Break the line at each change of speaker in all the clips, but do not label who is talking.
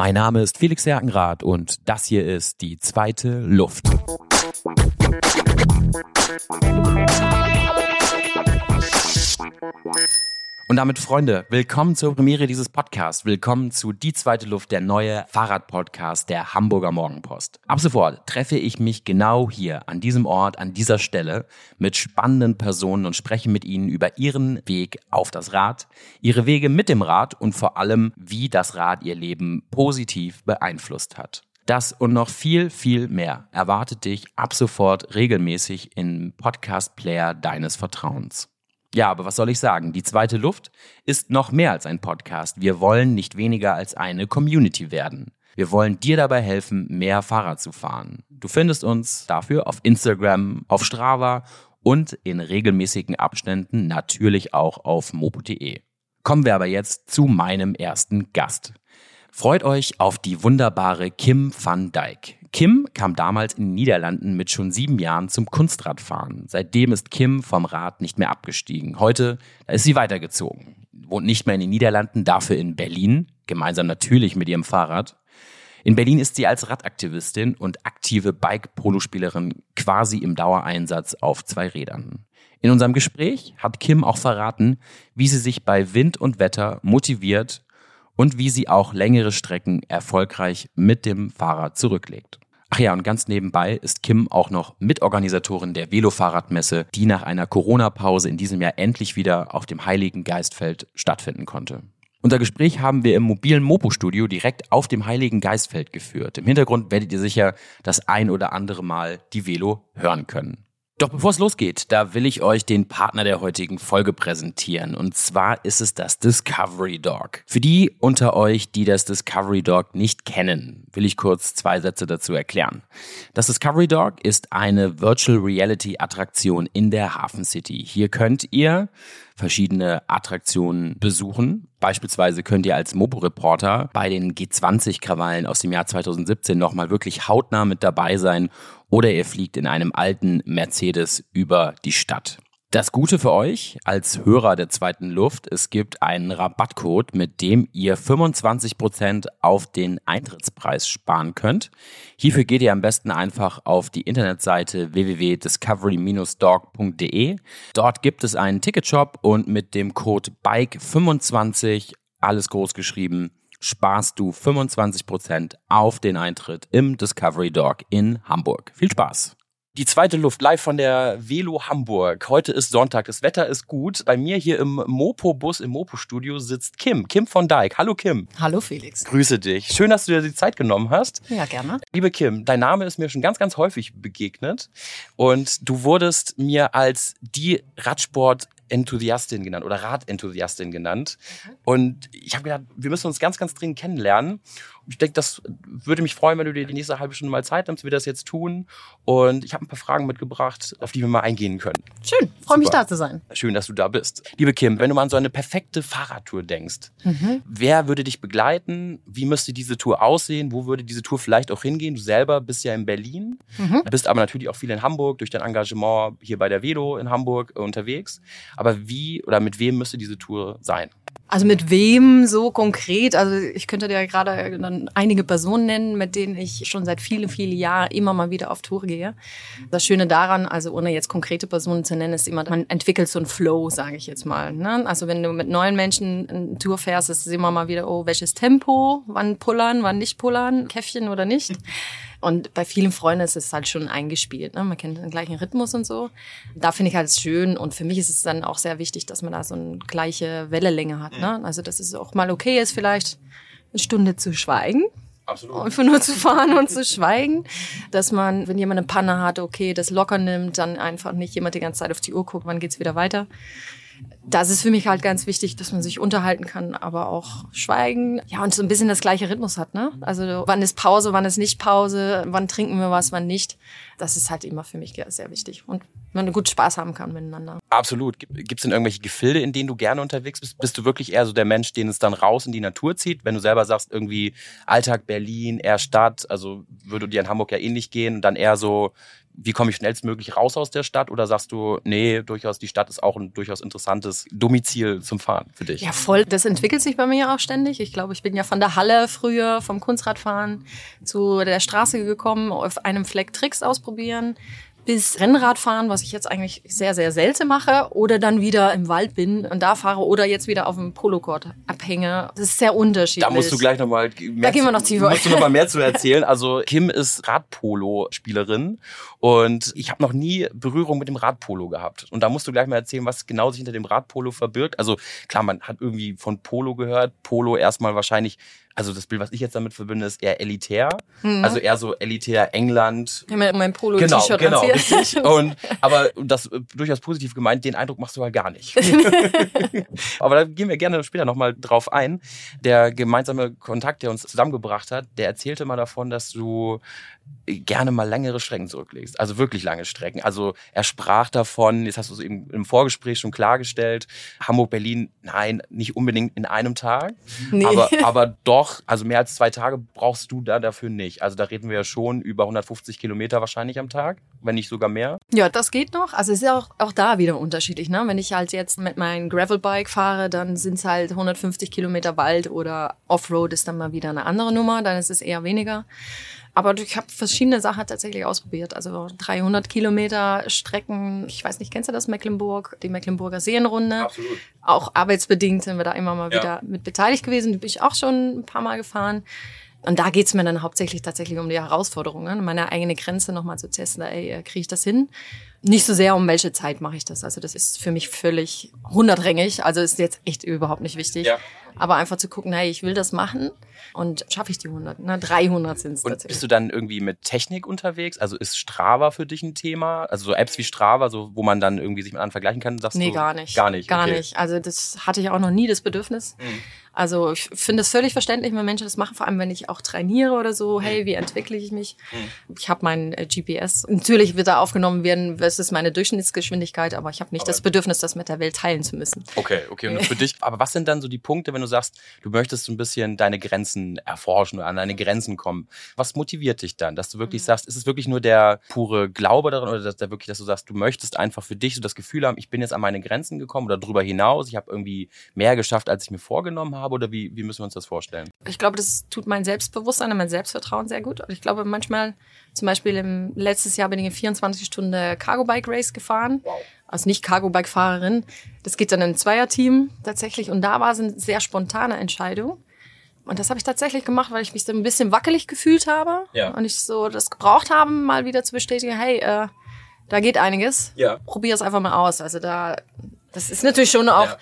Mein Name ist Felix Herkenrath und das hier ist die zweite Luft. Und damit, Freunde, willkommen zur Premiere dieses Podcasts. Willkommen zu Die zweite Luft, der neue Fahrradpodcast der Hamburger Morgenpost. Ab sofort treffe ich mich genau hier, an diesem Ort, an dieser Stelle, mit spannenden Personen und spreche mit ihnen über ihren Weg auf das Rad, ihre Wege mit dem Rad und vor allem, wie das Rad ihr Leben positiv beeinflusst hat. Das und noch viel, viel mehr erwartet dich ab sofort regelmäßig im Podcast-Player deines Vertrauens. Ja, aber was soll ich sagen? Die zweite Luft ist noch mehr als ein Podcast. Wir wollen nicht weniger als eine Community werden. Wir wollen dir dabei helfen, mehr Fahrrad zu fahren. Du findest uns dafür auf Instagram, auf Strava und in regelmäßigen Abständen natürlich auch auf mopo.de. Kommen wir aber jetzt zu meinem ersten Gast. Freut euch auf die wunderbare Kim van Dijk. Kim kam damals in den Niederlanden mit schon sieben Jahren zum Kunstradfahren. Seitdem ist Kim vom Rad nicht mehr abgestiegen. Heute ist sie weitergezogen. Wohnt nicht mehr in den Niederlanden, dafür in Berlin, gemeinsam natürlich mit ihrem Fahrrad. In Berlin ist sie als Radaktivistin und aktive Bike-Polospielerin quasi im Dauereinsatz auf zwei Rädern. In unserem Gespräch hat Kim auch verraten, wie sie sich bei Wind und Wetter motiviert und wie sie auch längere Strecken erfolgreich mit dem Fahrrad zurücklegt. Ach ja, und ganz nebenbei ist Kim auch noch Mitorganisatorin der Velofahrradmesse, die nach einer Corona-Pause in diesem Jahr endlich wieder auf dem Heiligen Geistfeld stattfinden konnte. Unser Gespräch haben wir im mobilen Mopo-Studio direkt auf dem Heiligen Geistfeld geführt. Im Hintergrund werdet ihr sicher das ein oder andere Mal die Velo hören können. Doch bevor es losgeht, da will ich euch den Partner der heutigen Folge präsentieren. Und zwar ist es das Discovery Dog. Für die unter euch, die das Discovery Dog nicht kennen, will ich kurz zwei Sätze dazu erklären. Das Discovery Dog ist eine Virtual Reality Attraktion in der Hafen City. Hier könnt ihr verschiedene Attraktionen besuchen. Beispielsweise könnt ihr als Mopo-Reporter bei den G20-Krawallen aus dem Jahr 2017 nochmal wirklich hautnah mit dabei sein oder ihr fliegt in einem alten Mercedes über die Stadt. Das Gute für euch als Hörer der zweiten Luft, es gibt einen Rabattcode, mit dem ihr 25% auf den Eintrittspreis sparen könnt. Hierfür geht ihr am besten einfach auf die Internetseite www.discovery-dog.de. Dort gibt es einen Ticketshop und mit dem Code BIKE25, alles groß geschrieben, sparst du 25% auf den Eintritt im Discovery Dog in Hamburg. Viel Spaß! Die zweite Luft live von der Velo Hamburg. Heute ist Sonntag, das Wetter ist gut. Bei mir hier im Mopo-Bus, im Mopo-Studio sitzt Kim, Kim von Dijk. Hallo Kim.
Hallo Felix.
Grüße dich. Schön, dass du dir die Zeit genommen hast.
Ja, gerne.
Liebe Kim, dein Name ist mir schon ganz, ganz häufig begegnet und du wurdest mir als die Radsport Enthusiastin genannt oder Radenthusiastin genannt. Mhm. Und ich habe gedacht, wir müssen uns ganz, ganz dringend kennenlernen. Ich denke, das würde mich freuen, wenn du dir die nächste halbe Stunde mal Zeit nimmst, wir das jetzt tun. Und ich habe ein paar Fragen mitgebracht, auf die wir mal eingehen können.
Schön, freue mich da zu sein.
Schön, dass du da bist. Liebe Kim, wenn du mal an so eine perfekte Fahrradtour denkst, mhm. wer würde dich begleiten? Wie müsste diese Tour aussehen? Wo würde diese Tour vielleicht auch hingehen? Du selber bist ja in Berlin, mhm. bist aber natürlich auch viel in Hamburg durch dein Engagement hier bei der Velo in Hamburg unterwegs. Aber wie oder mit wem müsste diese Tour sein?
Also mit wem so konkret? Also ich könnte dir gerade dann einige Personen nennen, mit denen ich schon seit vielen, vielen Jahren immer mal wieder auf Tour gehe. Das Schöne daran, also ohne jetzt konkrete Personen zu nennen, ist immer, man entwickelt so einen Flow, sage ich jetzt mal. Ne? Also wenn du mit neuen Menschen eine Tour fährst, ist es immer mal wieder, oh, welches Tempo, wann pullern, wann nicht pullern, Käffchen oder nicht. Und bei vielen Freunden ist es halt schon eingespielt. Ne? Man kennt den gleichen Rhythmus und so. Da finde ich halt schön. Und für mich ist es dann auch sehr wichtig, dass man da so eine gleiche Wellenlänge hat. Ne? Also, dass es auch mal okay ist, vielleicht eine Stunde zu schweigen.
Absolut.
Einfach nur zu fahren und zu schweigen. Dass man, wenn jemand eine Panne hat, okay, das locker nimmt, dann einfach nicht jemand die ganze Zeit auf die Uhr guckt, wann geht's wieder weiter das ist für mich halt ganz wichtig, dass man sich unterhalten kann, aber auch schweigen. Ja, und so ein bisschen das gleiche Rhythmus hat, ne? Also wann ist Pause, wann ist nicht Pause, wann trinken wir was, wann nicht. Das ist halt immer für mich sehr wichtig. Und man gut Spaß haben kann miteinander.
Absolut. Gibt es denn irgendwelche Gefilde, in denen du gerne unterwegs bist? Bist du wirklich eher so der Mensch, den es dann raus in die Natur zieht? Wenn du selber sagst, irgendwie Alltag Berlin, eher Stadt, also würde dir in Hamburg ja ähnlich gehen, dann eher so wie komme ich schnellstmöglich raus aus der Stadt? Oder sagst du, nee, durchaus, die Stadt ist auch ein durchaus interessantes Domizil zum Fahren für dich?
Ja, voll. Das entwickelt sich bei mir auch ständig. Ich glaube, ich bin ja von der Halle früher, vom Kunstradfahren zu der Straße gekommen, auf einem Fleck Tricks ausprobieren bis Rennradfahren, was ich jetzt eigentlich sehr, sehr selten mache, oder dann wieder im Wald bin und da fahre oder jetzt wieder auf dem Polokord abhänge. Das ist sehr unterschiedlich.
Da musst du gleich nochmal
Da gehen wir noch tiefer.
Musst du noch mal mehr zu erzählen. Also Kim ist Radpolo-Spielerin und ich habe noch nie Berührung mit dem Radpolo gehabt. Und da musst du gleich mal erzählen, was genau sich hinter dem Radpolo verbirgt. Also klar, man hat irgendwie von Polo gehört. Polo erstmal wahrscheinlich also das Bild, was ich jetzt damit verbinde, ist eher elitär. Mhm. Also eher so elitär England.
Ich habe mein Polo-T-Shirt
Genau, genau. Und, aber das äh, durchaus positiv gemeint, den Eindruck machst du halt gar nicht. aber da gehen wir gerne später nochmal drauf ein. Der gemeinsame Kontakt, der uns zusammengebracht hat, der erzählte mal davon, dass du gerne mal längere Strecken zurücklegst. Also wirklich lange Strecken. Also er sprach davon, jetzt hast du es eben im Vorgespräch schon klargestellt, Hamburg-Berlin, nein, nicht unbedingt in einem Tag. Nee. Aber, aber doch, also mehr als zwei Tage brauchst du da dafür nicht. Also da reden wir ja schon über 150 Kilometer wahrscheinlich am Tag, wenn nicht sogar mehr.
Ja, das geht noch. Also es ist ja auch, auch da wieder unterschiedlich. Ne? Wenn ich halt jetzt mit meinem Gravelbike fahre, dann sind es halt 150 Kilometer Wald oder Offroad ist dann mal wieder eine andere Nummer, dann ist es eher weniger. Aber ich habe verschiedene Sachen tatsächlich ausprobiert. Also 300 Kilometer Strecken. Ich weiß nicht, kennst du das Mecklenburg? Die Mecklenburger Seenrunde. Absolut. Auch arbeitsbedingt sind wir da immer mal ja. wieder mit beteiligt gewesen. Die bin ich auch schon ein paar Mal gefahren. Und da geht's mir dann hauptsächlich tatsächlich um die Herausforderungen, meine eigene Grenze nochmal zu testen. Ey, äh, kriege ich das hin? Nicht so sehr, um welche Zeit mache ich das. Also das ist für mich völlig hunderträngig. Also ist jetzt echt überhaupt nicht wichtig. Ja. Aber einfach zu gucken, hey, ich will das machen und schaffe ich die 100. Na, 300 sind es
tatsächlich. Bist du dann irgendwie mit Technik unterwegs? Also ist Strava für dich ein Thema? Also so Apps wie Strava, so, wo man dann irgendwie sich mit anderen vergleichen kann?
Sagst nee, du? gar nicht.
Gar nicht.
Gar okay. nicht. Also das hatte ich auch noch nie das Bedürfnis. Mhm. Also ich finde es völlig verständlich, wenn Menschen das machen, vor allem wenn ich auch trainiere oder so. Hey, wie entwickle ich mich? Mhm. Ich habe mein äh, GPS. Natürlich wird da aufgenommen werden, was ist meine Durchschnittsgeschwindigkeit, aber ich habe nicht aber das Bedürfnis, das mit der Welt teilen zu müssen.
Okay, okay. Und für dich, aber was sind dann so die Punkte, wenn du sagst, du möchtest so ein bisschen deine Grenzen erforschen oder an deine Grenzen kommen? Was motiviert dich dann, dass du wirklich mhm. sagst, ist es wirklich nur der pure Glaube daran oder dass der wirklich, dass du sagst, du möchtest einfach für dich so das Gefühl haben, ich bin jetzt an meine Grenzen gekommen oder darüber hinaus, ich habe irgendwie mehr geschafft, als ich mir vorgenommen habe? Habe oder wie, wie müssen wir uns das vorstellen?
Ich glaube, das tut mein Selbstbewusstsein und mein Selbstvertrauen sehr gut. Und ich glaube, manchmal, zum Beispiel im letztes Jahr bin ich eine 24 Stunden Cargo Bike Race gefahren. Wow. Also nicht Cargo Bike Fahrerin. Das geht dann in ein Zweierteam tatsächlich. Und da war es eine sehr spontane Entscheidung. Und das habe ich tatsächlich gemacht, weil ich mich so ein bisschen wackelig gefühlt habe. Ja. Und ich so das gebraucht habe, mal wieder zu bestätigen, hey, äh, da geht einiges. Ja. Probier es einfach mal aus. Also da, das ist natürlich schon auch ja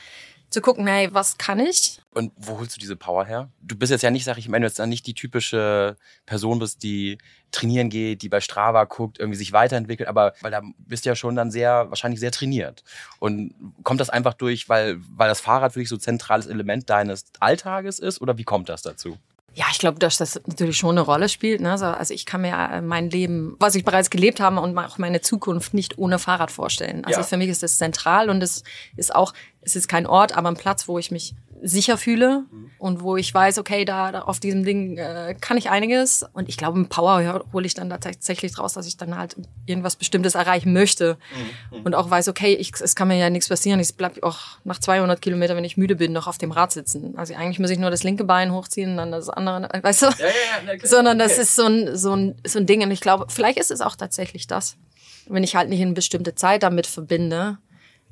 zu gucken, hey, was kann ich?
Und wo holst du diese Power her? Du bist jetzt ja nicht, sag ich, wenn du jetzt nicht die typische Person bist, die trainieren geht, die bei Strava guckt, irgendwie sich weiterentwickelt, aber weil da bist du ja schon dann sehr, wahrscheinlich sehr trainiert. Und kommt das einfach durch, weil, weil das Fahrrad für dich so zentrales Element deines Alltages ist oder wie kommt das dazu?
Ja, ich glaube, dass das natürlich schon eine Rolle spielt. Ne? Also ich kann mir äh, mein Leben, was ich bereits gelebt habe und auch meine Zukunft nicht ohne Fahrrad vorstellen. Also ja. für mich ist das zentral und es ist auch, es ist kein Ort, aber ein Platz, wo ich mich sicher fühle mhm. und wo ich weiß, okay, da, da auf diesem Ding äh, kann ich einiges. Und ich glaube, ein Power ja, hole ich dann da tatsächlich draus, dass ich dann halt irgendwas Bestimmtes erreichen möchte. Mhm. Und auch weiß, okay, ich, es kann mir ja nichts passieren. Ich bleib auch nach 200 Kilometern, wenn ich müde bin, noch auf dem Rad sitzen. Also eigentlich muss ich nur das linke Bein hochziehen, dann das andere, äh, weißt du? Ja, ja, okay. Sondern das okay. ist so ein, so, ein, so ein Ding. Und ich glaube, vielleicht ist es auch tatsächlich das. Wenn ich halt nicht eine bestimmte Zeit damit verbinde,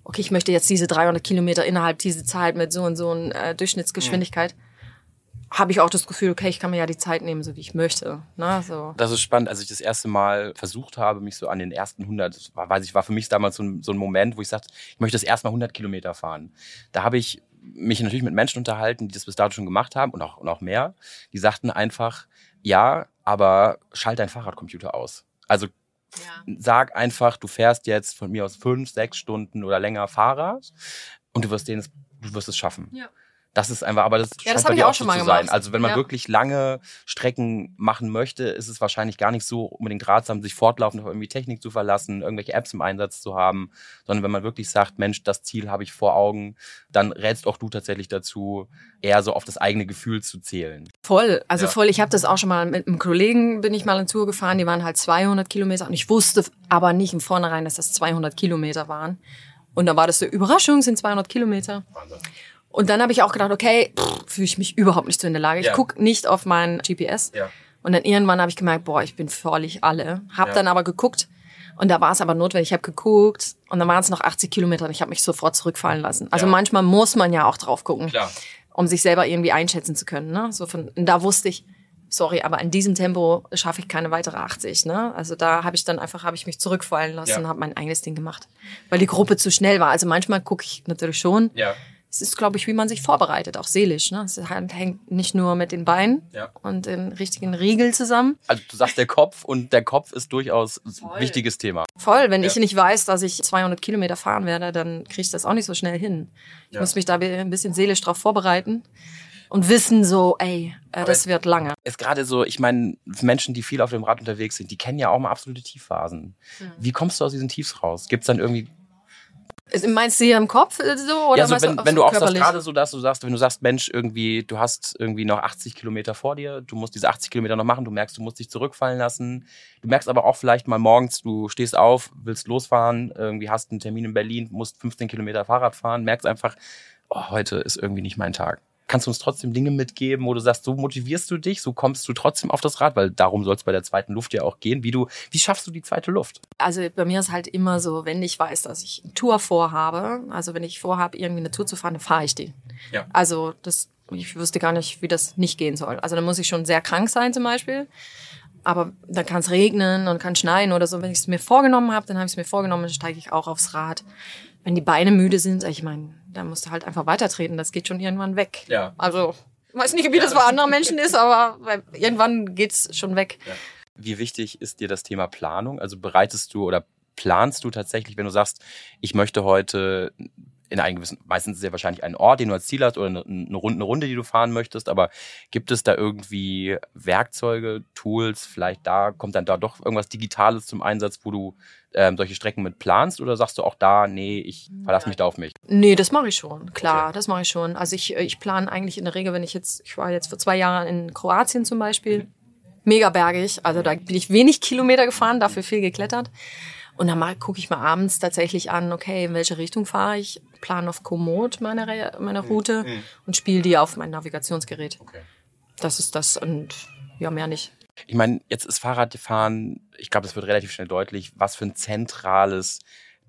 okay, ich möchte jetzt diese 300 Kilometer innerhalb dieser Zeit mit so und so einer äh, Durchschnittsgeschwindigkeit, mhm. habe ich auch das Gefühl, okay, ich kann mir ja die Zeit nehmen, so wie ich möchte. Ne? So.
Das ist spannend. Als ich das erste Mal versucht habe, mich so an den ersten 100, war, weiß ich, war für mich damals so ein, so ein Moment, wo ich sagte, ich möchte das erstmal 100 Kilometer fahren. Da habe ich mich natürlich mit Menschen unterhalten, die das bis dato schon gemacht haben und auch, und auch mehr. Die sagten einfach, ja, aber schalt dein Fahrradcomputer aus. Also ja. Sag einfach, du fährst jetzt von mir aus fünf, sechs Stunden oder länger Fahrrad und du wirst, den, du wirst es schaffen. Ja. Das ist einfach, aber das
Ja, das
scheint bei
hab ich auch schon
so
mal
zu sein.
gemacht.
Also wenn man
Ja.
wirklich lange Strecken machen möchte, ist es wahrscheinlich gar nicht so unbedingt ratsam, sich fortlaufend auf irgendwie Technik zu verlassen, irgendwelche Apps im Einsatz zu haben, sondern wenn man wirklich sagt, Mensch, das Ziel habe ich vor Augen, dann rätst auch du tatsächlich dazu, eher so auf das eigene Gefühl zu zählen.
Voll, also
Ja.
voll. Ich habe das auch schon mal mit einem Kollegen bin ich mal eine Tour gefahren. Die waren halt 200 Kilometer und ich wusste aber nicht im Vornherein, dass das 200 Kilometer waren. Und dann war das so Überraschung, sind 200 Kilometer. Und dann habe ich auch gedacht, okay, fühle ich mich überhaupt nicht so in der Lage. Ich
Ja.
guck nicht auf mein GPS.
Ja.
Und dann irgendwann habe ich gemerkt, boah, ich bin völlig alle. Hab
Ja.
dann aber geguckt und da war es aber notwendig. Ich habe geguckt und dann waren es noch 80 Kilometer und ich habe mich sofort zurückfallen lassen. Also
Ja.
manchmal muss man ja auch drauf gucken
Klar.
um sich selber irgendwie einschätzen zu können. Ne? So von, und da wusste ich, sorry, aber in diesem Tempo schaffe ich keine weitere 80. Ne? Also da habe ich dann einfach, habe ich mich zurückfallen lassen
Ja.
und habe mein eigenes Ding gemacht, weil die Gruppe zu schnell war. Also manchmal gucke ich natürlich schon.
Ja.
Es ist, glaube ich, wie man sich vorbereitet, auch seelisch. Ne? Es halt- hängt nicht nur mit den Beinen
Ja.
und den richtigen Riegel zusammen.
Also du sagst der Kopf und der Kopf ist durchaus ein wichtiges Thema.
Voll, wenn
Ja.
ich nicht weiß, dass ich 200 Kilometer fahren werde, dann kriege ich das auch nicht so schnell hin. Ich
Ja.
muss mich da ein bisschen seelisch drauf vorbereiten und wissen so, ey, äh, das wird lange.
Ist gerade so, ich meine, Menschen, die viel auf dem Rad unterwegs sind, die kennen ja auch mal absolute Tiefphasen. Wie kommst du aus diesen Tiefs raus? Gibt es dann irgendwie
Meinst du hier im Kopf äh, so? Oder
ja, so wenn,
auch
wenn du auch das gerade so, dass du sagst, wenn du sagst, Mensch, irgendwie, du hast irgendwie noch 80 Kilometer vor dir, du musst diese 80 Kilometer noch machen, du merkst, du musst dich zurückfallen lassen. Du merkst aber auch vielleicht mal morgens, du stehst auf, willst losfahren, irgendwie hast einen Termin in Berlin, musst 15 Kilometer Fahrrad fahren, merkst einfach, oh, heute ist irgendwie nicht mein Tag. Kannst du uns trotzdem Dinge mitgeben, wo du sagst, so motivierst du dich, so kommst du trotzdem auf das Rad, weil darum soll es bei der zweiten Luft ja auch gehen. Wie du, wie schaffst du die zweite Luft?
Also bei mir ist halt immer so, wenn ich weiß, dass ich eine Tour vorhabe, also wenn ich vorhabe, irgendwie eine Tour zu fahren, dann fahre ich die.
Ja.
Also das, ich wüsste gar nicht, wie das nicht gehen soll. Also dann muss ich schon sehr krank sein zum Beispiel. Aber dann kann es regnen und kann schneien oder so. Wenn ich es mir vorgenommen habe, dann habe ich es mir vorgenommen, dann steige ich auch aufs Rad. Wenn die Beine müde sind, ich meine, dann musst du halt einfach weitertreten. Das geht schon irgendwann weg.
Ja.
Also, weiß nicht, wie das bei anderen Menschen ist, aber irgendwann geht's schon weg.
Wie wichtig ist dir das Thema Planung? Also bereitest du oder planst du tatsächlich, wenn du sagst, ich möchte heute in einem gewissen, meistens ist es ja wahrscheinlich ein Ort, den du als Ziel hast oder eine, eine, Runde, eine Runde, die du fahren möchtest, aber gibt es da irgendwie Werkzeuge, Tools, vielleicht da, kommt dann da doch irgendwas Digitales zum Einsatz, wo du ähm, solche Strecken mit planst oder sagst du auch da, nee, ich verlasse mich da auf mich?
Nee, das mache ich schon. Klar,
Okay.
das mache ich schon. Also ich, ich plane eigentlich in der Regel, wenn ich jetzt, ich war jetzt vor zwei Jahren in Kroatien zum Beispiel, mega bergig. Also da bin ich wenig Kilometer gefahren, dafür viel geklettert. Und dann mal gucke ich mir abends tatsächlich an, okay, in welche Richtung fahre ich, plane auf Komoot meine, Re- meine Route und spiele die auf mein Navigationsgerät.
Okay.
Das ist das und ja, mehr nicht.
Ich meine, jetzt ist Fahrradfahren, ich glaube, das wird relativ schnell deutlich, was für ein zentrales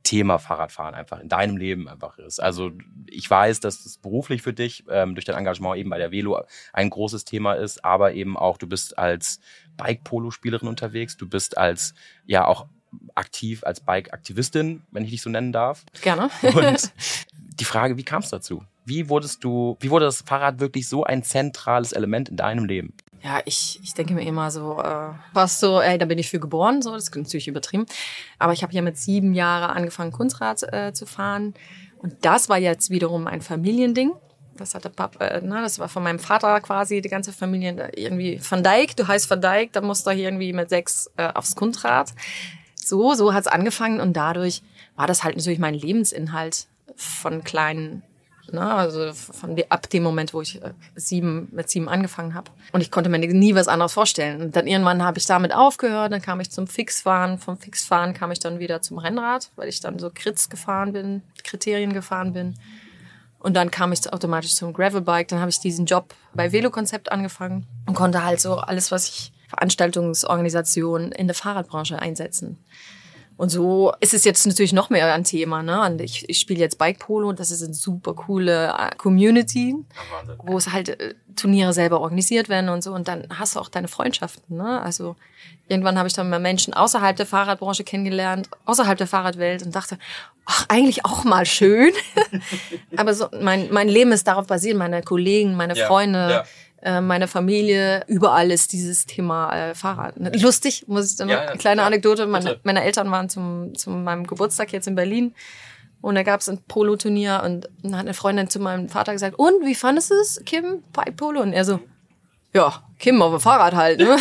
Thema Fahrradfahren einfach in deinem Leben einfach ist. Also ich weiß, dass das beruflich für dich ähm, durch dein Engagement eben bei der Velo ein großes Thema ist, aber eben auch du bist als Bike-Polo-Spielerin unterwegs, du bist als ja auch aktiv als Bike-Aktivistin, wenn ich dich so nennen darf.
Gerne.
Und die Frage, wie kam es dazu? Wie wurdest du, wie wurde das Fahrrad wirklich so ein zentrales Element in deinem Leben?
Ja, ich, ich denke mir immer so, äh, fast so, ey, da bin ich für geboren, so, das ist natürlich übertrieben. Aber ich habe ja mit sieben Jahren angefangen, Kunstrad äh, zu fahren. Und das war jetzt wiederum ein Familiending. Das hatte Papa, äh, na, das war von meinem Vater quasi, die ganze Familie äh, irgendwie Van Dijk, du heißt Van Dijk, da musst du irgendwie mit sechs äh, aufs Kunstrad. So, so hat's angefangen und dadurch war das halt natürlich mein Lebensinhalt von kleinen Ne, also von ab dem Moment, wo ich äh, sieben, mit sieben angefangen habe. Und ich konnte mir nie was anderes vorstellen. Und dann irgendwann habe ich damit aufgehört, dann kam ich zum Fixfahren. Vom Fixfahren kam ich dann wieder zum Rennrad, weil ich dann so Kritz gefahren bin, Kriterien gefahren bin. Und dann kam ich automatisch zum Gravelbike. Dann habe ich diesen Job bei Velokonzept angefangen und konnte halt so alles, was ich Veranstaltungsorganisation in der Fahrradbranche einsetzen. Und so ist es jetzt natürlich noch mehr ein Thema. Ne? Und ich, ich spiele jetzt Bike Polo. Das ist eine super coole äh, Community, wo es halt äh, Turniere selber organisiert werden und so. Und dann hast du auch deine Freundschaften. Ne? Also irgendwann habe ich dann mal Menschen außerhalb der Fahrradbranche kennengelernt, außerhalb der Fahrradwelt und dachte, ach, eigentlich auch mal schön. Aber so mein, mein Leben ist darauf basiert, meine Kollegen, meine
Ja,
Freunde.
ja.
Äh, Meine Familie, überall ist dieses Thema äh, Fahrrad. Lustig, muss ich dann noch,
Ja, ja,
eine kleine
ja,
Anekdote. Meine, meine Eltern waren zum, zu meinem Geburtstag jetzt in Berlin Und da gab es ein Polo-Turnier und dann hat eine Freundin zu meinem Vater gesagt, und wie fandest du es, Kim, bei Polo? Und er so, ja, Kim auf dem Fahrrad halt. Ne?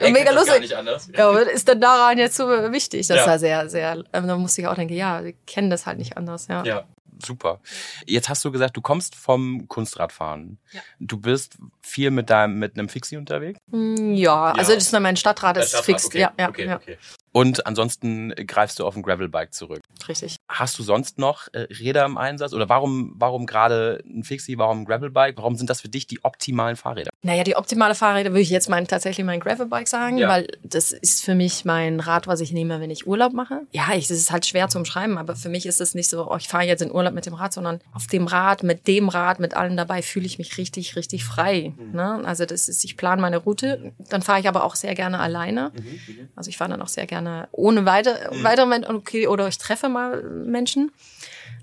Mega lustig. Ja, ist denn daran jetzt so wichtig? Das ja. war sehr, sehr, ähm, da musste ich auch denken, ja, wir kennen das halt nicht anders, ja.
ja super. Jetzt hast du gesagt, du kommst vom Kunstradfahren. Ja. Du bist viel mit deinem mit einem Fixie unterwegs?
Mm, ja, also das ist mein Stadtrad, das ist fix.
Okay.
Ja, ja,
okay, ja. Okay. Und ansonsten greifst du auf ein Gravelbike zurück.
Richtig.
Hast du sonst noch äh, Räder im Einsatz? Oder warum, warum gerade ein Fixie, warum ein Gravelbike? Warum sind das für dich die optimalen Fahrräder?
Naja, die optimale Fahrräder würde ich jetzt mein, tatsächlich mein Gravelbike sagen, ja. weil das ist für mich mein Rad, was ich nehme, wenn ich Urlaub mache. Ja, ich, das ist halt schwer zu umschreiben, aber für mich ist es nicht so, oh, ich fahre jetzt in Urlaub mit dem Rad, sondern auf dem Rad, mit dem Rad, mit allem dabei fühle ich mich richtig, richtig frei. Mhm. Ne? Also das ist, ich plane meine Route, dann fahre ich aber auch sehr gerne alleine. Mhm, mhm. also ich fahre dann auch sehr gerne ohne weiter, mhm. weitere Menschen, okay, oder ich treffe mal Menschen.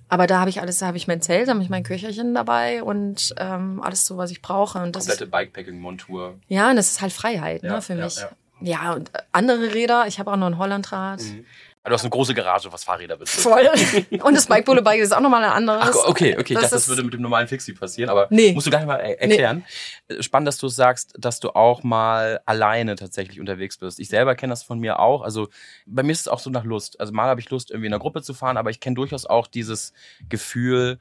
Aber da habe ich alles, da habe ich mein Zelt, da habe ich mein Köcherchen dabei und ähm, alles so, was ich brauche. Und
das Komplette Bikepacking-Montur.
Ja, und das ist halt Freiheit ne, ja, ne, für mich. Ja, ja. ja, und andere Räder, ich habe auch noch ein Hollandrad. Mhm.
Du hast eine große Garage, was Fahrräder betrifft.
Voll. Und das Bike Polo Bike ist auch nochmal ein anderes.
Ach, okay, okay. Das ich dachte, das würde mit dem normalen Fixie passieren, aber nee. musst du gar nicht mal erklären. Nee. Spannend, dass du sagst, dass du auch mal alleine tatsächlich unterwegs bist. Ich selber kenne das von mir auch. Also bei mir ist es auch so nach Lust. Also mal habe ich Lust, irgendwie in einer Gruppe zu fahren, aber ich kenne durchaus auch dieses Gefühl,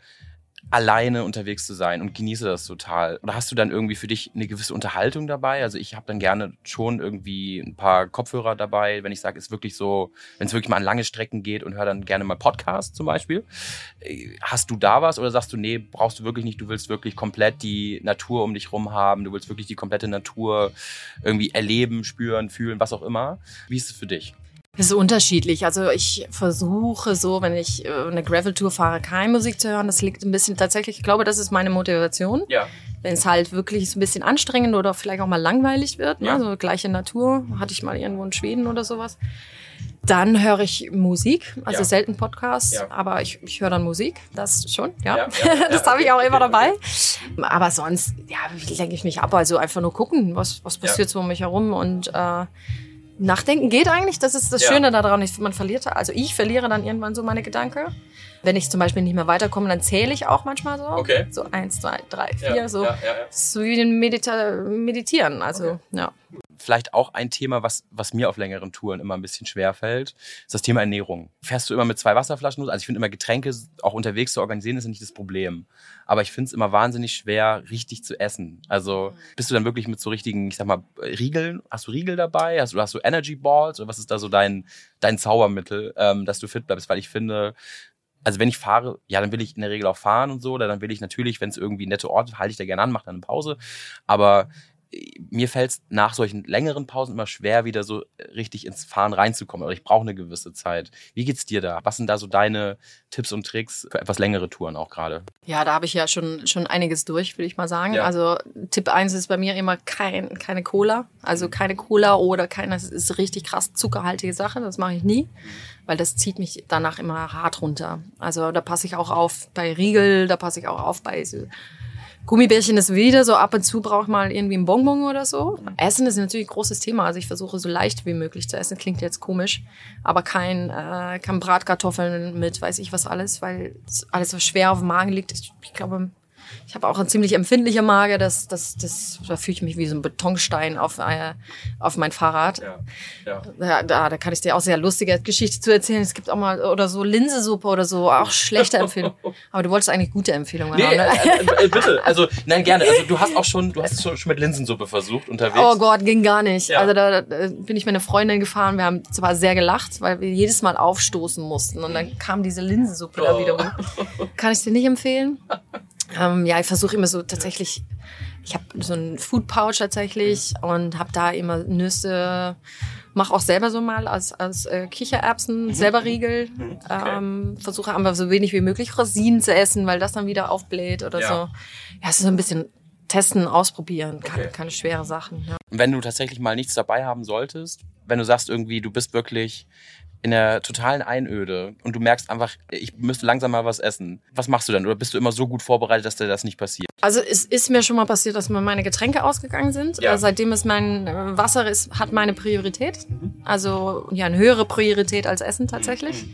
alleine unterwegs zu sein und genieße das total. Oder hast du dann irgendwie für dich eine gewisse Unterhaltung dabei? Also ich habe dann gerne schon irgendwie ein paar Kopfhörer dabei, wenn ich sage, ist wirklich so, wenn es wirklich mal an lange Strecken geht und höre dann gerne mal Podcast zum Beispiel. Hast du da was oder sagst du, nee, brauchst du wirklich nicht, du willst wirklich komplett die Natur um dich rum haben, du willst wirklich die komplette Natur irgendwie erleben, spüren, fühlen, was auch immer. Wie ist es für dich?
Das ist unterschiedlich. Also ich versuche so, wenn ich äh, eine Gravel-Tour fahre, keine Musik zu hören. Das liegt ein bisschen tatsächlich, ich glaube, das ist meine Motivation.
Ja.
Wenn es halt wirklich ein bisschen anstrengend oder vielleicht auch mal langweilig wird, ne? ja. ne? so gleiche Natur, hatte ich mal irgendwo in Schweden oder sowas. Dann höre ich Musik, also ja. selten Podcasts, ja. aber ich, ich höre dann Musik, das schon, ja. ja das habe ich auch immer dabei. Aber sonst, ja, lenke ich mich ab, also einfach nur gucken, was, was passiert so um mich herum und äh, Nachdenken geht eigentlich, das ist das ja. Schöne daran. Ich, man verliert, also ich verliere dann irgendwann so meine Gedanken. Wenn ich zum Beispiel nicht mehr weiterkomme, dann zähle ich auch manchmal so.
Okay.
So eins, zwei, drei, vier, ja, so. Ja, so wie ein Medita Meditieren. Also, okay. ja
vielleicht auch ein Thema, was, was mir auf längeren Touren immer ein bisschen schwer fällt, ist das Thema Ernährung. Fährst du immer mit zwei Wasserflaschen los? Also ich finde immer Getränke auch unterwegs zu organisieren ist nicht das Problem. Aber ich finde es immer wahnsinnig schwer, richtig zu essen. Also bist du dann wirklich mit so richtigen, ich sag mal, Riegeln? Hast du Riegel dabei? Hast du, hast du Energy Balls? Oder was ist da so dein, dein Zaubermittel, ähm, dass du fit bleibst? Weil ich finde, also wenn ich fahre, ja, dann will ich in der Regel auch fahren und so, oder dann will ich natürlich, wenn es irgendwie nette Orte, halte ich da gerne an, mache dann eine Pause. Aber mir fällt es nach solchen längeren Pausen immer schwer, wieder so richtig ins Fahren reinzukommen. Oder ich brauche eine gewisse Zeit. Wie geht's dir da? Was sind da so deine Tipps und Tricks für etwas längere Touren auch gerade?
Ja, da habe ich ja schon, schon einiges durch, würde ich mal sagen. Ja. Also Tipp 1 ist bei mir immer kein, keine Cola. Also keine Cola oder keine, das ist richtig krass zuckerhaltige Sache. Das mache ich nie, weil das zieht mich danach immer hart runter. Also da passe ich auch auf bei Riegel, da passe ich auch auf bei so Gummibärchen ist wieder so ab und zu braucht mal irgendwie ein Bonbon oder so. Essen ist natürlich ein großes Thema. Also ich versuche so leicht wie möglich zu essen. Klingt jetzt komisch, aber kein, äh, kein Bratkartoffeln mit weiß ich was alles, weil alles so schwer auf dem Magen liegt. Ich, ich glaube, ich habe auch eine ziemlich empfindliche Mage, das, das, das, da fühle ich mich wie so ein Betonstein auf, äh, auf mein Fahrrad. Ja, ja. Da, da kann ich dir auch sehr lustige Geschichte zu erzählen. Es gibt auch mal, oder so Linsesuppe oder so, auch schlechte Empfehlungen. Aber du wolltest eigentlich gute Empfehlungen
nee,
haben.
Ne? Äh, äh, bitte, also nein, gerne. Also du hast auch schon, du hast es schon mit Linsensuppe versucht unterwegs.
Oh Gott, ging gar nicht. Ja. Also da, da bin ich mit einer Freundin gefahren, wir haben zwar sehr gelacht, weil wir jedes Mal aufstoßen mussten und dann kam diese Linsensuppe oh. da wieder rum. Kann ich dir nicht empfehlen. Ähm, ja, ich versuche immer so tatsächlich, ich habe so ein Food Pouch tatsächlich und habe da immer Nüsse, mache auch selber so mal als, als äh, Kichererbsen, mhm. selber Riegel. Mhm. Okay. Ähm, versuche aber so wenig wie möglich Rosinen zu essen, weil das dann wieder aufbläht oder ja. so. Ja, es ist so ein bisschen testen, ausprobieren, keine, okay. keine schwere Sachen. Ja.
Wenn du tatsächlich mal nichts dabei haben solltest, wenn du sagst irgendwie, du bist wirklich in der totalen Einöde und du merkst einfach, ich müsste langsam mal was essen. Was machst du dann? Oder bist du immer so gut vorbereitet, dass dir das nicht passiert?
Also es ist mir schon mal passiert, dass mir meine Getränke ausgegangen sind.
Ja.
Äh, Seitdem es mein äh, Wasser ist, hat meine Priorität. Also ja, eine höhere Priorität als Essen tatsächlich.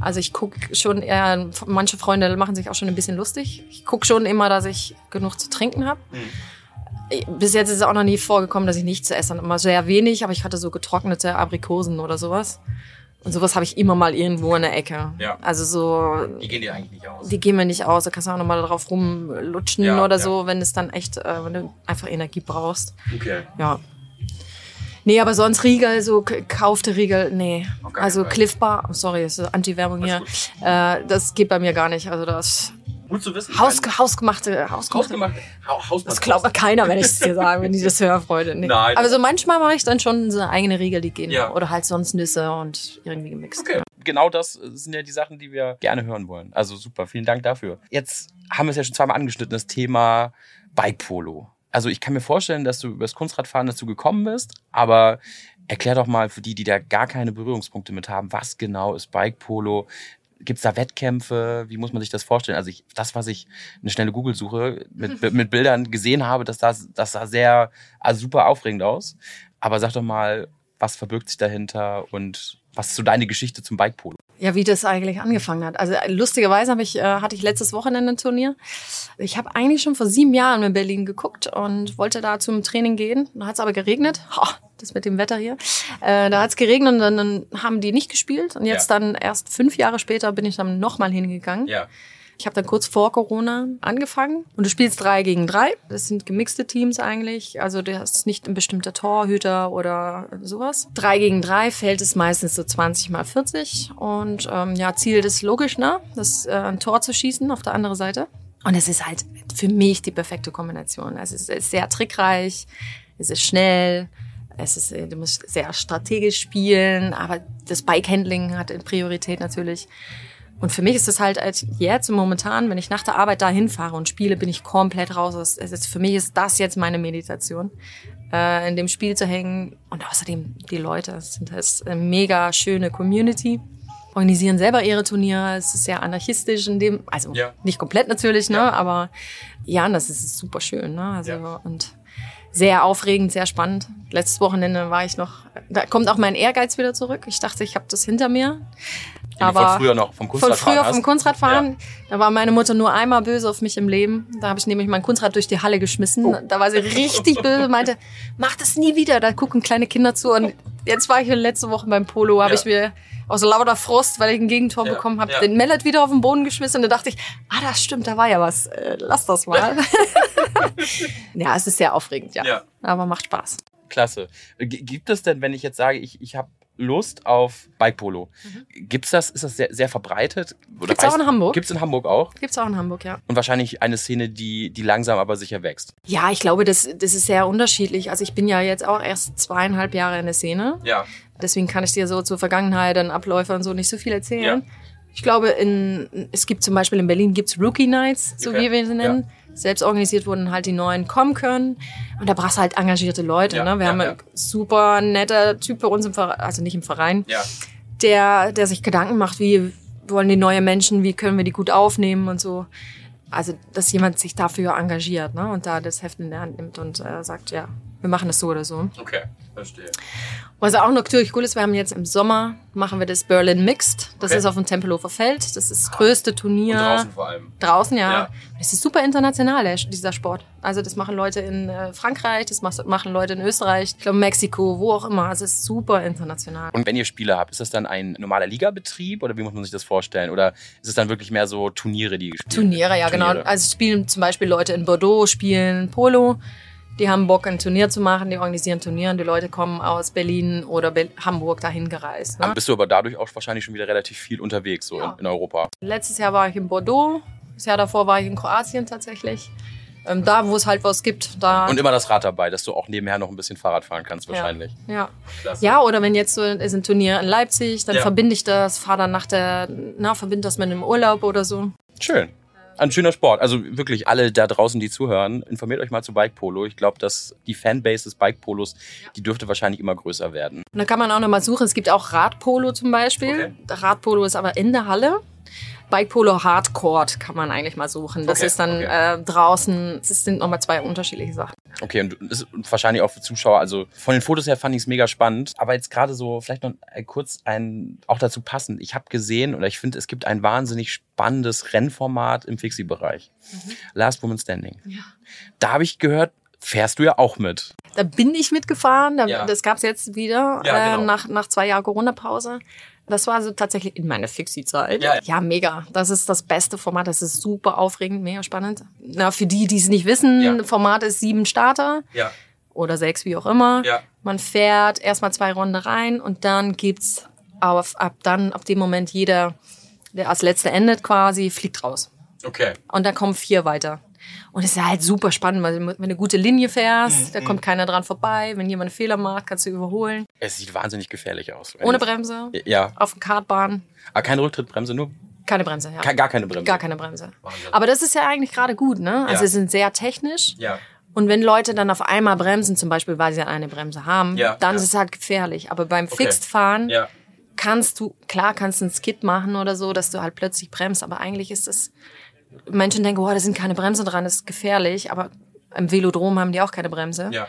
Also ich gucke schon eher, manche Freunde machen sich auch schon ein bisschen lustig. Ich gucke schon immer, dass ich genug zu trinken habe. Bis jetzt ist es auch noch nie vorgekommen, dass ich nichts zu essen habe. Immer sehr wenig, aber ich hatte so getrocknete Aprikosen oder sowas. Und sowas habe ich immer mal irgendwo in der Ecke.
Ja.
Also so,
Die gehen dir eigentlich nicht aus.
die gehen mir nicht aus. Da kannst du auch noch mal drauf rumlutschen
Ja,
oder
ja.
so, wenn es dann echt, äh, wenn du einfach Energie brauchst.
Okay.
Ja. Nee, aber sonst Riegel, so kaufte Riegel, nee.
Gar
Also. Cliff Bar, sorry, das ist Anti-Werbung hier. Äh, das geht bei mir gar nicht. Also das
Gut zu wissen.
Haus, hausgemachte, hausgemachte.
Hausgemacht. Haus
Das glaubt keiner, wenn ich es dir sage, wenn die das hören, Freunde. Nee.
Nein.
Aber so manchmal mache ich dann schon so eigene Riegel, die gehen.
Ja.
Oder halt sonst Nüsse und irgendwie gemixt.
Okay. Genau das sind ja die Sachen, die wir gerne hören wollen. Also super, vielen Dank dafür. Jetzt haben wir es ja schon zweimal angeschnitten, das Thema Bike Polo. Also ich kann mir vorstellen, dass du über das Kunstradfahren dazu gekommen bist, aber erklär doch mal für die, die da gar keine Berührungspunkte mit haben, was genau ist Bike Polo? Gibt es da Wettkämpfe? Wie muss man sich das vorstellen? Also ich, das, was ich eine schnelle Google-Suche mit, mit Bildern gesehen habe, das sah, das sah sehr also super aufregend aus. Aber sag doch mal, was verbirgt sich dahinter und was ist so deine Geschichte zum Bike Polo?
Ja, wie das eigentlich angefangen hat. Also äh, lustigerweise habe ich, äh, hatte ich letztes Wochenende ein Turnier. Ich habe eigentlich schon vor sieben Jahren in Berlin geguckt und wollte da zum Training gehen. Da hat es aber geregnet. Ha, das mit dem Wetter hier. Äh, da hat es geregnet und dann, dann haben die nicht gespielt. Und jetzt
Ja.
dann erst fünf Jahre später bin ich dann nochmal hingegangen.
Ja.
Ich habe dann kurz vor Corona angefangen und du spielst drei gegen drei. Das sind gemixte Teams eigentlich. Also du hast nicht ein bestimmter Torhüter oder sowas. Drei gegen drei Feld ist meistens so 20 mal 40 und ähm, ja, Ziel ist logisch, ne? Das äh, ein Tor zu schießen auf der anderen Seite. Und es ist halt für mich die perfekte Kombination. Es ist, es ist sehr trickreich, es ist schnell, es ist, äh, du musst sehr strategisch spielen, aber das Bikehandling hat Priorität natürlich. Und für mich ist es halt jetzt momentan, wenn ich nach der Arbeit dahin fahre und spiele, bin ich komplett raus. Es ist, für mich ist das jetzt meine Meditation, äh, in dem Spiel zu hängen. Und außerdem die Leute es sind das eine mega schöne Community. Organisieren selber ihre Turniere. Es ist sehr anarchistisch in dem, also
Ja.
nicht komplett natürlich, ne,
Ja.
aber ja, das ist super schön, ne, also
Ja.
und sehr aufregend, sehr spannend. Letztes Wochenende war ich noch, da kommt auch mein Ehrgeiz wieder zurück. Ich dachte, ich habe das hinter mir.
Du von früher noch vom
Von
Kunstradfahren
früher
hast.
vom Kunstradfahren. Da war meine Mutter nur einmal böse auf mich im Leben. Da habe ich nämlich mein Kunstrad durch die Halle geschmissen.
Oh.
Da war sie richtig böse und meinte, mach das nie wieder. Da gucken kleine Kinder zu. Und jetzt war ich letzte Woche beim Polo, habe
Ja.
ich mir aus lauter Frust, weil ich ein Gegentor
Ja,
bekommen habe,
ja.
den Mallet wieder auf den Boden geschmissen. Und da dachte ich, ah, das stimmt, da war ja was. Äh, lass das mal. ja, es ist sehr aufregend, ja.
Ja.
Aber macht Spaß.
Klasse. G gibt es denn, wenn ich jetzt sage, ich, ich habe Lust auf Bike Polo, gibt's das, ist das sehr, sehr verbreitet? Oder
Mhm. Gibt's auch in Hamburg?
Gibt's in Hamburg auch?
Gibt's auch in Hamburg, ja.
Und wahrscheinlich eine Szene, die, die langsam aber sicher wächst.
Ja, ich glaube, das, das ist sehr unterschiedlich. Also ich bin ja jetzt auch erst zweieinhalb Jahre in der Szene.
Ja.
Deswegen kann ich dir so zur Vergangenheit und Abläufe und so nicht so viel erzählen.
Ja.
Ich glaube, in, es gibt zum Beispiel in Berlin gibt's Rookie Nights, so
Okay.
wie wir sie nennen. Selbst organisiert wurden halt die Neuen kommen können. Und da brauchst du halt engagierte Leute.
Ja,
ne? Wir
ja,
haben
ja.
einen super netter Typ bei uns im Verein, also nicht im Verein, der, der sich Gedanken macht, wie wollen die neue Menschen, wie können wir die gut aufnehmen und so. Also, dass jemand sich dafür engagiert ne? und da das Heft in der Hand nimmt und äh, sagt, ja, wir machen das so oder so.
Okay, verstehe.
Was auch natürlich cool ist, wir haben jetzt im Sommer, machen wir das Berlin Mixed. Das
Okay.
ist auf dem Tempelhofer Feld. Das ist das größte Turnier.
Und draußen vor allem.
Draußen, ja.
Ja.
Das ist super international, dieser Sport. Also das machen Leute in äh, Frankreich, das mach- machen Leute in Österreich, ich glaube Mexiko, wo auch immer. Also es ist super international.
Und wenn ihr Spiele habt, ist das dann ein normaler Ligabetrieb oder wie muss man sich das vorstellen? Oder ist es dann wirklich mehr so Turniere, die gespielt
Turniere, ja genau.
Turniere.
Also es spielen zum Beispiel Leute in Bordeaux, spielen Polo. Die haben Bock, ein Turnier zu machen, die organisieren Turniere und die Leute kommen aus Berlin oder Be Hamburg dahin gereist. Ne?
Dann bist du aber dadurch auch wahrscheinlich schon wieder relativ viel unterwegs so
Ja.
in, in Europa.
Letztes Jahr war ich in Bordeaux, das Jahr davor war ich in Kroatien tatsächlich. Ähm, da, wo es halt was gibt, da.
Und immer das Rad dabei, dass du auch nebenher noch ein bisschen Fahrrad fahren kannst wahrscheinlich.
Ja.
Klasse.
ja, oder wenn jetzt so ist ein Turnier in Leipzig, dann
Ja.
verbinde ich das, fahre dann nach der, na, verbinde das mit einem Urlaub oder so.
Schön. Ein schöner Sport. Also wirklich alle da draußen, die zuhören, informiert euch mal zu Bike Polo. Ich glaube, dass die Fanbase des Bike Polos, die dürfte wahrscheinlich immer größer werden.
Und da kann man auch nochmal suchen. Es gibt auch Radpolo zum Beispiel. Okay. Radpolo ist aber in der Halle. Bike Polo Hardcore kann man eigentlich mal suchen. Das okay, ist dann okay. äh, draußen, das sind nochmal zwei unterschiedliche Sachen.
Okay, und ist wahrscheinlich auch für Zuschauer, also von den Fotos her fand ich es mega spannend, aber jetzt gerade so vielleicht noch kurz ein, auch dazu passend. Ich habe gesehen oder ich finde, es gibt ein wahnsinnig spannendes Rennformat im Fixie-Bereich. Mhm. Last Woman Standing. Ja. Da habe ich gehört, fährst du ja auch mit.
Da bin ich mitgefahren, da, ja. das gab's jetzt wieder ja, genau. äh, nach, nach zwei Jahren Corona-Pause. Das war also tatsächlich in meiner Fixie-Zeit. Ja. ja, mega. Das ist das beste Format. Das ist super aufregend, mega spannend. Na, für die, die es nicht wissen, ja. Format ist sieben Starter. Ja. Oder sechs, wie auch immer. Ja. Man fährt erstmal zwei Runden rein und dann gibt's auf, ab dann, ab dem Moment jeder, der als letzter endet quasi, fliegt raus.
Okay.
Und dann kommen vier weiter. Und es ist halt super spannend, weil wenn du eine gute Linie fährst, mhm. da kommt keiner dran vorbei. Wenn jemand einen Fehler macht, kannst du überholen.
Es sieht wahnsinnig gefährlich aus.
Ohne Bremse.
Ja.
Auf dem Kartbahn.
Aber keine Rücktrittbremse, nur
keine Bremse, ja.
Gar keine Bremse.
Gar keine Bremse. Wahnsinn. Aber das ist ja eigentlich gerade gut, ne? Also ja. sie sind sehr technisch. Ja. Und wenn Leute dann auf einmal bremsen, zum Beispiel, weil sie eine Bremse haben, ja, dann ja. ist es halt gefährlich. Aber beim okay. Fixed-Fahren ja. kannst du, klar kannst du einen Skid machen oder so, dass du halt plötzlich bremst, aber eigentlich ist es Menschen denken, oh, da sind keine Bremsen dran, das ist gefährlich, aber im Velodrom haben die auch keine Bremse. Ja.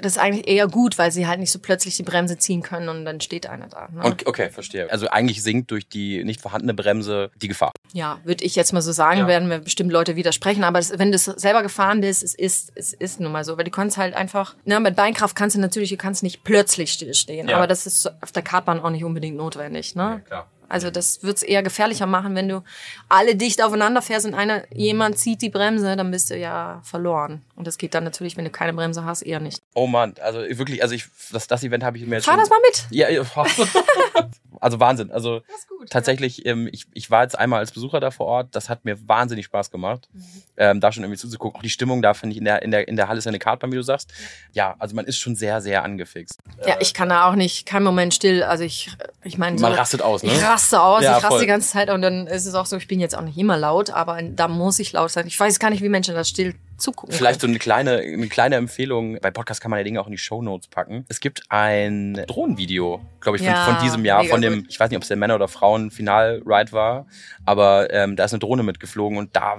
Das ist eigentlich eher gut, weil sie halt nicht so plötzlich die Bremse ziehen können und dann steht einer da.
Ne? Und, okay, verstehe. Also eigentlich sinkt durch die nicht vorhandene Bremse die Gefahr.
Ja, würde ich jetzt mal so sagen, ja. werden mir bestimmt Leute widersprechen. Aber das, wenn du es selber gefahren bist, es ist, es ist nun mal so. Weil du kannst halt einfach, ne, mit Beinkraft kannst du natürlich, du kannst nicht plötzlich stillstehen. Ja. Aber das ist auf der Kartbahn auch nicht unbedingt notwendig. Ne? Ja, klar. Also das wird's eher gefährlicher machen, wenn du alle dicht aufeinander fährst und einer jemand zieht die Bremse, dann bist du ja verloren. Und das geht dann natürlich, wenn du keine Bremse hast, eher nicht.
Oh Mann, also wirklich, also ich das, das Event habe ich mir jetzt
Fahr
schon,
das mal mit.
Ja, also Wahnsinn. Also gut, tatsächlich, ja. ähm, ich, ich war jetzt einmal als Besucher da vor Ort. Das hat mir wahnsinnig Spaß gemacht, mhm. ähm, da schon irgendwie zuzugucken. Auch die Stimmung da finde ich in der in der in der Halle ist eine Kartbahn, wie du sagst. Ja, also man ist schon sehr sehr angefixt.
Ja, äh, ich kann da auch nicht kein Moment still. Also ich ich meine,
man so, rastet aus, ne?
Ich raste aus, ja, ich raste voll. die ganze Zeit und dann ist es auch so. Ich bin jetzt auch nicht immer laut, aber da muss ich laut sein. Ich weiß gar nicht, wie Menschen das still zugucken.
Vielleicht so eine kleine, eine kleine Empfehlung. Bei Podcast kann man ja Dinge auch in die Show Notes packen. Es gibt ein Drohnenvideo, glaube ich, von, ja, von, diesem Jahr, von dem, gut. ich weiß nicht, ob es der Männer- oder Frauen-Final-Ride war, aber ähm, da ist eine Drohne mitgeflogen und da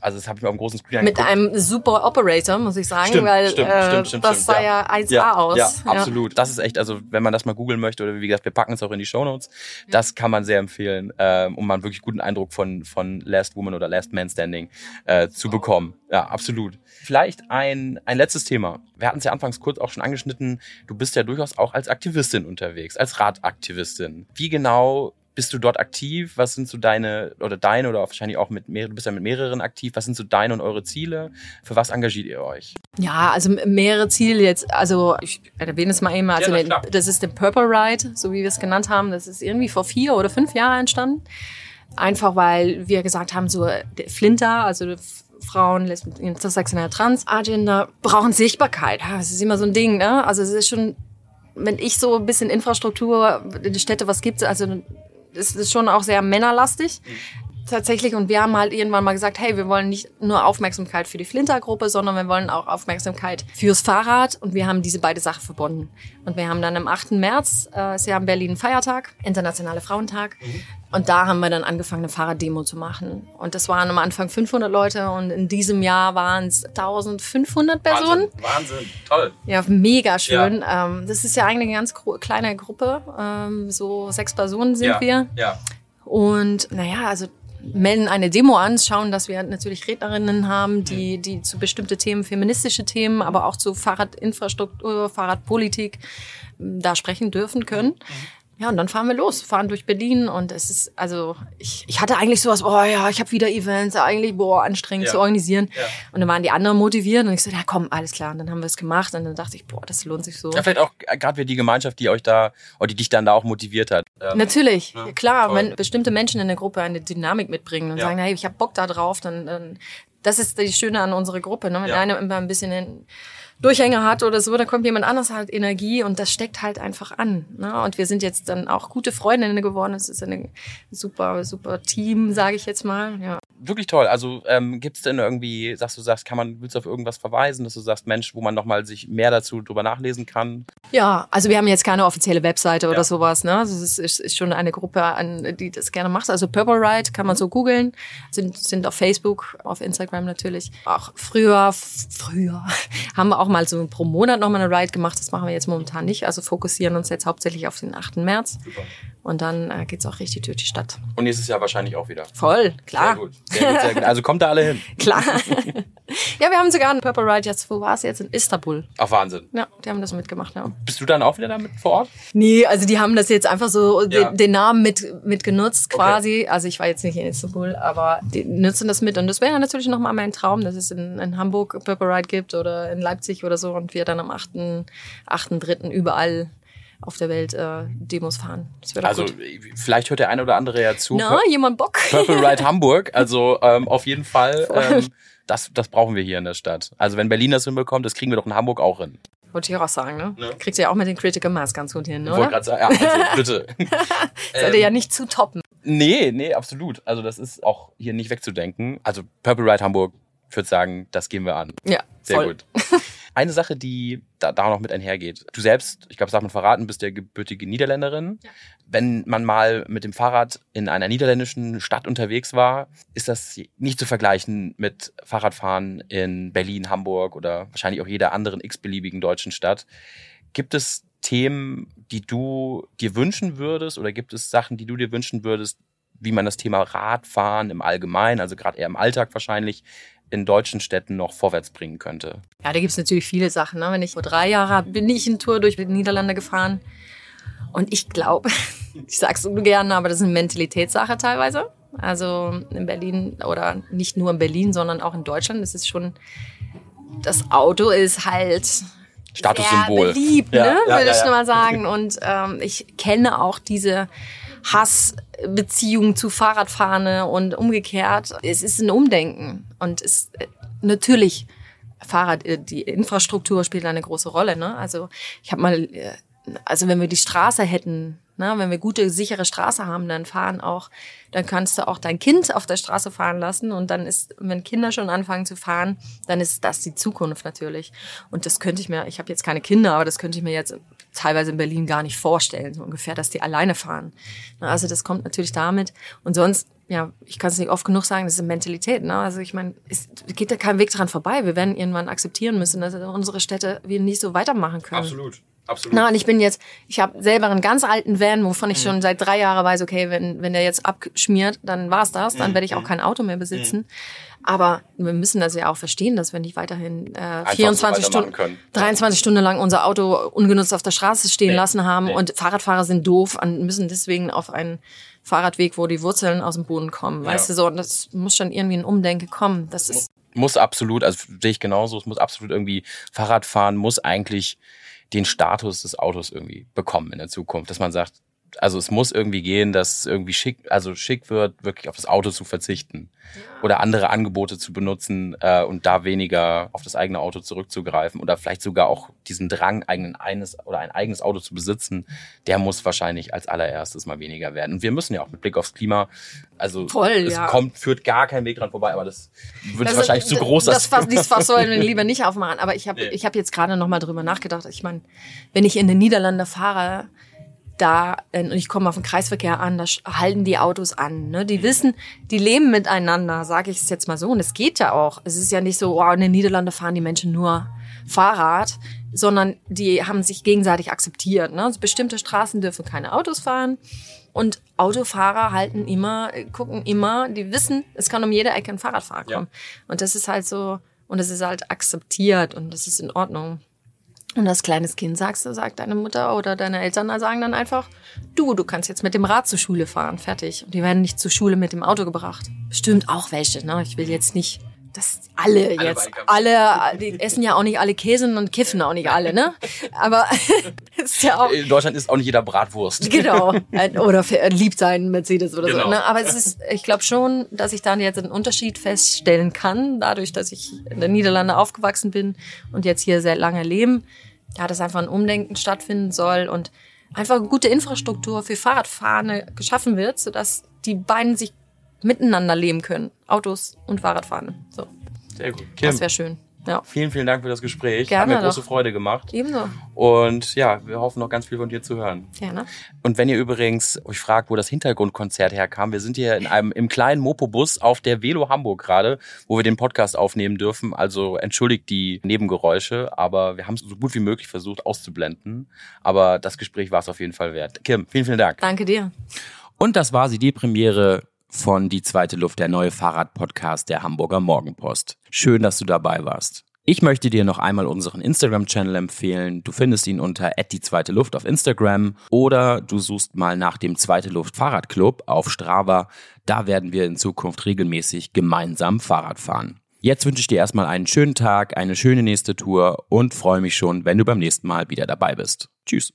also das habe ich mir auf dem großen Screen
Mit einem super Operator, muss ich sagen, stimmt, weil stimmt, äh, stimmt, stimmt, das sah ja 1A ja, aus.
Ja, absolut. Das ist echt, also wenn man das mal googeln möchte oder wie gesagt, wir packen es auch in die Show Notes, das kann man sehr empfehlen, ähm, um mal einen wirklich guten Eindruck von, von Last Woman oder Last Man Standing äh, zu bekommen. Ja, absolut. Vielleicht ein, ein letztes Thema. Wir hatten es ja anfangs kurz auch schon angeschnitten. Du bist ja durchaus auch als Aktivistin unterwegs, als Radaktivistin. Wie genau bist du dort aktiv? Was sind so deine oder deine oder wahrscheinlich auch mit mehreren, du bist ja mit mehreren aktiv. Was sind so deine und eure Ziele? Für was engagiert ihr euch?
Ja, also mehrere Ziele jetzt. Also ich erwähne es mal eben. Also ja, das ist der Purple Ride, so wie wir es genannt haben. Das ist irgendwie vor vier oder fünf Jahren entstanden. Einfach weil wir gesagt haben, so der Flinter, also Frauen, Lesben, intersektionelle Trans-Agenda brauchen Sichtbarkeit. Das ist immer so ein Ding, ne? Also es ist schon, wenn ich so ein bisschen Infrastruktur in den Städte was gibt, also es ist schon auch sehr männerlastig. Tatsächlich, und wir haben halt irgendwann mal gesagt, hey, wir wollen nicht nur Aufmerksamkeit für die Flintergruppe, sondern wir wollen auch Aufmerksamkeit fürs Fahrrad und wir haben diese beide Sachen verbunden. Und wir haben dann am 8. März, äh, ist ja in Berlin Feiertag, Internationale Frauentag, mhm. Und da haben wir dann angefangen, eine Fahrraddemo zu machen. Und das waren am Anfang 500 Leute und in diesem Jahr waren es 1500 Personen.
Wahnsinn, Wahnsinn, toll.
Ja, mega schön. Ja. Ähm, das ist ja eigentlich eine ganz kleine Gruppe, ähm, so sechs Personen sind
ja.
wir.
Ja.
Und naja, also melden eine Demo an, schauen, dass wir natürlich Rednerinnen haben, die, die zu bestimmte Themen, feministische Themen, aber auch zu Fahrradinfrastruktur, Fahrradpolitik da sprechen dürfen können. Ja, und dann fahren wir los, fahren durch Berlin und es ist, also ich, ich hatte eigentlich sowas, oh ja, ich habe wieder Events, eigentlich, boah, anstrengend ja. zu organisieren. Ja. Und dann waren die anderen motiviert und ich so, ja komm, alles klar. Und dann haben wir es gemacht und dann dachte ich, boah, das lohnt sich so.
Ja, vielleicht auch gerade wie die Gemeinschaft, die euch da, oder die dich dann da auch motiviert hat.
Ja. Natürlich, ja, klar, toll. wenn bestimmte Menschen in der Gruppe eine Dynamik mitbringen und sagen, hey, ich habe Bock da drauf, dann, dann das ist das Schöne an unserer Gruppe. Ne? Wenn ja. einer immer ein bisschen in, Durchhänger hat oder so, dann kommt jemand anders halt Energie und das steckt halt einfach an. Ne? Und wir sind jetzt dann auch gute Freundinnen geworden. Es ist ein super, super Team, sage ich jetzt mal. Ja.
Wirklich toll. Also ähm, gibt es denn irgendwie, sagst du, sagst, kann man, willst du auf irgendwas verweisen, dass du sagst, Mensch, wo man nochmal sich mehr dazu drüber nachlesen kann?
Ja, also wir haben jetzt keine offizielle Webseite ja. oder sowas. Ne? Das ist, ist, ist schon eine Gruppe, an, die das gerne macht. Also Purple Ride kann man so googeln, sind, sind auf Facebook, auf Instagram natürlich. Auch früher, früher haben wir auch mal so pro Monat nochmal eine Ride gemacht. Das machen wir jetzt momentan nicht. Also fokussieren uns jetzt hauptsächlich auf den 8. März. Super. Und dann äh, es auch richtig durch die Stadt.
Und nächstes Jahr wahrscheinlich auch wieder.
Voll, klar.
Sehr gut, sehr gut, sehr gut. Also kommt da alle hin.
klar. ja, wir haben sogar einen Purple Ride jetzt, wo war es jetzt? In Istanbul.
Ach, Wahnsinn.
Ja, die haben das mitgemacht, ja.
Bist du dann auch wieder damit vor Ort?
Nee, also die haben das jetzt einfach so ja. den, den, Namen mit, mit genutzt quasi. Okay. Also ich war jetzt nicht in Istanbul, aber die nutzen das mit. Und das wäre natürlich nochmal mein Traum, dass es in, in Hamburg Purple Ride gibt oder in Leipzig oder so und wir dann am 8.3. 8. überall auf der Welt äh, Demos fahren.
also
gut.
vielleicht hört der eine oder andere ja zu.
Na, jemand Bock?
Purple Ride Hamburg. Also ähm, auf jeden Fall. Ähm, das, das brauchen wir hier in der Stadt. Also wenn Berlin das hinbekommt, das kriegen wir doch in Hamburg auch hin.
Wollte ich auch sagen, ne? Ja. Kriegst du ja auch mit den Critical Mass ganz gut hin,
oder? Ich wollte gerade sagen, ja, also bitte.
Sollte ähm, ja nicht zu toppen.
Nee, nee, absolut. Also das ist auch hier nicht wegzudenken. Also Purple Ride Hamburg, ich würde sagen, das gehen wir an.
Ja,
sehr
voll.
gut. Eine Sache, die da, da noch mit einhergeht. Du selbst, ich glaube, das darf man verraten, bist der gebürtige Niederländerin. Ja. Wenn man mal mit dem Fahrrad in einer niederländischen Stadt unterwegs war, ist das nicht zu vergleichen mit Fahrradfahren in Berlin, Hamburg oder wahrscheinlich auch jeder anderen x-beliebigen deutschen Stadt. Gibt es Themen, die du dir wünschen würdest oder gibt es Sachen, die du dir wünschen würdest, wie man das Thema Radfahren im Allgemeinen, also gerade eher im Alltag wahrscheinlich, in deutschen Städten noch vorwärts bringen könnte?
Ja, da gibt es natürlich viele Sachen. Ne? Wenn ich vor drei Jahren bin ich eine Tour durch die Niederlande gefahren. Und ich glaube, ich sage es ungern, aber das ist eine Mentalitätssache teilweise. Also in Berlin oder nicht nur in Berlin, sondern auch in Deutschland ist es schon, das Auto ist halt
Statussymbol.
beliebt, ja, ne? Ja, würde ja, ich ja. mal sagen. Und ähm, ich kenne auch diese Hassbeziehung zu Fahrradfahren und umgekehrt. Es ist ein Umdenken und es natürlich Fahrrad, äh, die Infrastruktur spielt eine große Rolle. Ne? Also ich habe mal, äh, also wenn wir die Straße hätten, ne, wenn wir gute sichere Straße haben, dann fahren auch, dann kannst du auch dein Kind auf der Straße fahren lassen und dann ist, wenn Kinder schon anfangen zu fahren, dann ist das die Zukunft natürlich. Und das könnte ich mir, ich habe jetzt keine Kinder, aber das könnte ich mir jetzt teilweise in Berlin gar nicht vorstellen, so ungefähr, dass die alleine fahren. Also das kommt natürlich damit. Und sonst, ja, ich kann es nicht oft genug sagen, das ist eine Mentalität. Ne? Also ich meine, es geht da kein Weg dran vorbei. Wir werden irgendwann akzeptieren müssen, dass unsere Städte wir nicht so weitermachen können.
Absolut. Absolut.
Na, und ich bin jetzt, ich habe selber einen ganz alten Van, wovon ich mhm. schon seit drei Jahren weiß, okay, wenn, wenn der jetzt abschmiert, dann war's das, dann mhm. werde ich auch mhm. kein Auto mehr besitzen. Mhm. Aber wir müssen das ja auch verstehen, dass wir nicht weiterhin äh, 24 so Stunden, können. 23 Stunden lang unser Auto ungenutzt auf der Straße stehen nee, lassen haben nee. und Fahrradfahrer sind doof und müssen deswegen auf einen Fahrradweg, wo die Wurzeln aus dem Boden kommen. Ja. Weißt du so, und das muss schon irgendwie ein Umdenke kommen. Das ist
muss absolut, also sehe ich genauso, es muss absolut irgendwie Fahrradfahren muss eigentlich den Status des Autos irgendwie bekommen in der Zukunft, dass man sagt, also es muss irgendwie gehen, dass es irgendwie schick, also schick wird, wirklich auf das Auto zu verzichten ja. oder andere Angebote zu benutzen äh, und da weniger auf das eigene Auto zurückzugreifen oder vielleicht sogar auch diesen Drang, eigenen eines oder ein eigenes Auto zu besitzen, der muss wahrscheinlich als allererstes mal weniger werden. Und wir müssen ja auch mit Blick aufs Klima, also
Voll,
es
ja.
kommt, führt gar kein Weg dran vorbei, aber das wird das wahrscheinlich ist, zu groß.
Das, Fass, dieses Fass sollen wir lieber nicht aufmachen. Aber ich habe nee. ich hab jetzt gerade noch mal drüber nachgedacht. Ich meine, wenn ich in den Niederlande fahre, da, äh, und ich komme auf den Kreisverkehr an, da halten die Autos an. Ne? Die wissen, die leben miteinander, sage ich es jetzt mal so. Und es geht ja auch. Es ist ja nicht so, oh, in den Niederlanden fahren die Menschen nur Fahrrad, sondern die haben sich gegenseitig akzeptiert. Ne? Also bestimmte Straßen dürfen keine Autos fahren. Und Autofahrer halten immer, gucken immer, die wissen, es kann um jede Ecke ein Fahrradfahrer kommen. Ja. Und das ist halt so, und das ist halt akzeptiert und das ist in Ordnung. Und als kleines Kind sagst du, sagt deine Mutter oder deine Eltern sagen dann einfach, du, du kannst jetzt mit dem Rad zur Schule fahren, fertig. Und die werden nicht zur Schule mit dem Auto gebracht. Bestimmt auch welche, ne? Ich will jetzt nicht, dass alle, alle jetzt, alle, die essen ja auch nicht alle Käse und kiffen auch nicht alle, ne? Aber ist ja auch.
In Deutschland ist auch nicht jeder Bratwurst.
Genau. Oder liebt seinen Mercedes oder genau. so. Ne? Aber es ist, ich glaube schon, dass ich dann jetzt einen Unterschied feststellen kann, dadurch, dass ich in den Niederlanden aufgewachsen bin und jetzt hier sehr lange leben ja, dass einfach ein Umdenken stattfinden soll und einfach eine gute Infrastruktur für Fahrradfahrende geschaffen wird, sodass die beiden sich miteinander leben können. Autos und Fahrradfahren. So.
Sehr gut. Kim,
Das wäre schön. Ja.
vielen, vielen Dank für das Gespräch.
Gerne
Hat mir große
doch.
Freude gemacht.
Ebenso.
Und ja, wir hoffen noch ganz viel von dir zu hören.
Gerne.
Und wenn ihr übrigens euch fragt, wo das Hintergrundkonzert herkam, wir sind hier in einem im kleinen Mopo-Bus auf der Velo Hamburg gerade, wo wir den Podcast aufnehmen dürfen. Also entschuldigt die Nebengeräusche, aber wir haben es so gut wie möglich versucht auszublenden. Aber das Gespräch war es auf jeden Fall wert. Kim, vielen, vielen Dank.
Danke dir.
Und das war sie, die Premiere von Die zweite Luft, der neue Fahrradpodcast der Hamburger Morgenpost. Schön, dass du dabei warst. Ich möchte dir noch einmal unseren Instagram-Channel empfehlen. Du findest ihn unter die zweite Luft auf Instagram oder du suchst mal nach dem zweite Luft Fahrradclub auf Strava. Da werden wir in Zukunft regelmäßig gemeinsam Fahrrad fahren. Jetzt wünsche ich dir erstmal einen schönen Tag, eine schöne nächste Tour und freue mich schon, wenn du beim nächsten Mal wieder dabei bist. Tschüss.